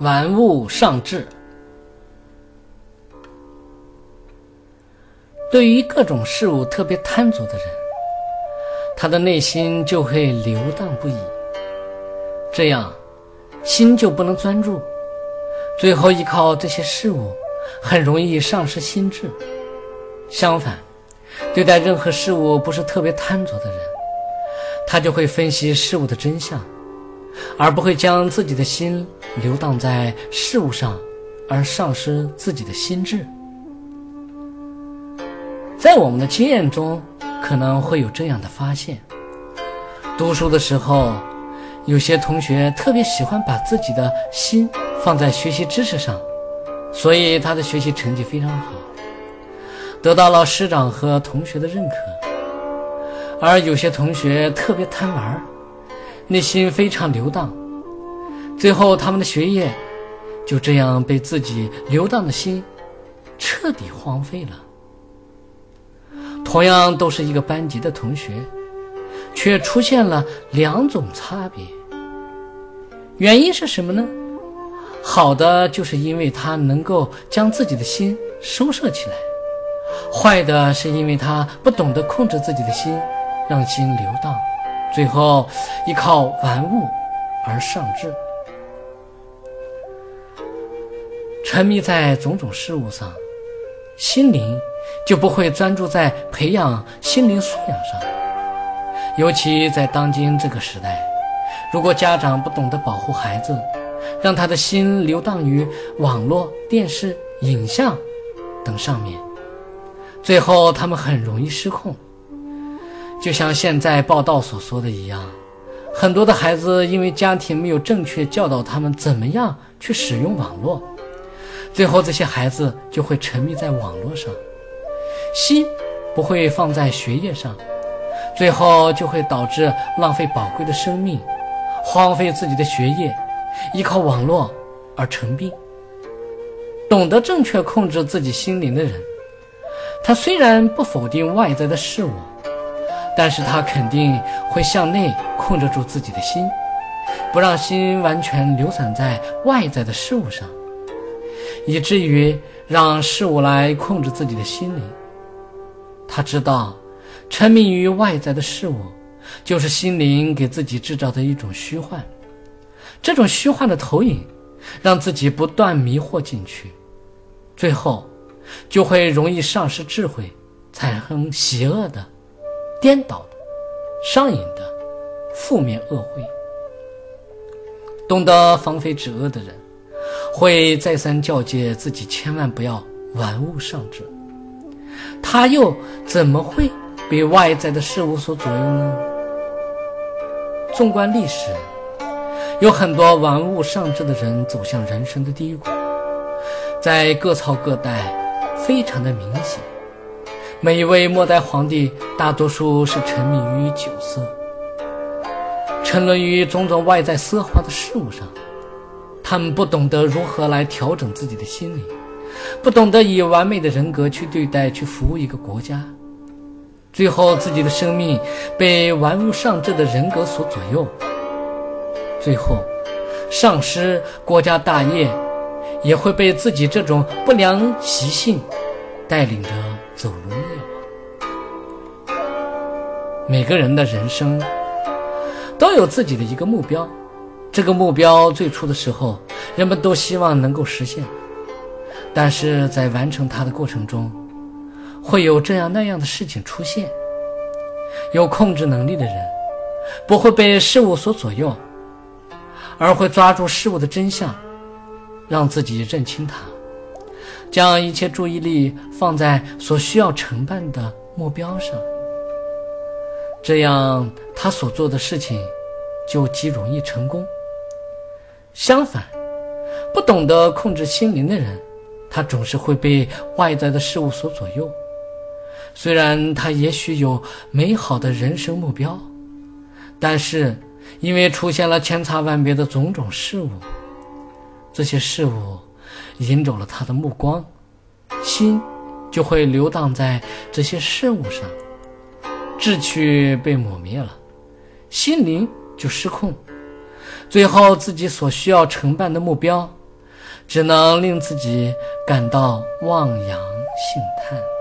玩物丧志。对于各种事物特别贪足的人，他的内心就会流荡不已，这样心就不能专注，最后依靠这些事物，很容易丧失心智。相反，对待任何事物不是特别贪足的人，他就会分析事物的真相，而不会将自己的心流荡在事物上，而丧失自己的心智。在我们的经验中，可能会有这样的发现：读书的时候，有些同学特别喜欢把自己的心放在学习知识上，所以他的学习成绩非常好，得到了师长和同学的认可；而有些同学特别贪玩，内心非常流荡，最后他们的学业就这样被自己流荡的心彻底荒废了。同样都是一个班级的同学，却出现了两种差别。原因是什么呢？好的，就是因为他能够将自己的心收摄起来；坏的，是因为他不懂得控制自己的心，让心流荡，最后依靠玩物而丧志，沉迷在种种事物上，心灵。就不会专注在培养心灵素养上，尤其在当今这个时代，如果家长不懂得保护孩子，让他的心流荡于网络、电视、影像等上面，最后他们很容易失控。就像现在报道所说的一样，很多的孩子因为家庭没有正确教导他们怎么样去使用网络，最后这些孩子就会沉迷在网络上。心不会放在学业上，最后就会导致浪费宝贵的生命，荒废自己的学业，依靠网络而成病。懂得正确控制自己心灵的人，他虽然不否定外在的事物，但是他肯定会向内控制住自己的心，不让心完全流散在外在的事物上，以至于让事物来控制自己的心灵。他知道，沉迷于外在的事物，就是心灵给自己制造的一种虚幻。这种虚幻的投影，让自己不断迷惑进去，最后就会容易丧失智慧，产生邪恶的、颠倒的、上瘾的负面恶慧。懂得防非止恶的人，会再三教诫自己，千万不要玩物丧志。他又怎么会被外在的事物所左右呢？纵观历史，有很多玩物丧志的人走向人生的低谷，在各朝各代非常的明显。每一位末代皇帝，大多数是沉迷于酒色，沉沦于种种外在奢华的事物上，他们不懂得如何来调整自己的心理。不懂得以完美的人格去对待、去服务一个国家，最后自己的生命被玩物丧志的人格所左右，最后丧失国家大业，也会被自己这种不良习性带领着走入灭亡。每个人的人生都有自己的一个目标，这个目标最初的时候，人们都希望能够实现。但是在完成它的过程中，会有这样那样的事情出现。有控制能力的人，不会被事物所左右，而会抓住事物的真相，让自己认清它，将一切注意力放在所需要承办的目标上。这样，他所做的事情就极容易成功。相反，不懂得控制心灵的人。他总是会被外在的事物所左右，虽然他也许有美好的人生目标，但是因为出现了千差万别的种种事物，这些事物引走了他的目光，心就会流荡在这些事物上，志趣被抹灭了，心灵就失控，最后自己所需要承办的目标只能令自己感到望洋兴叹。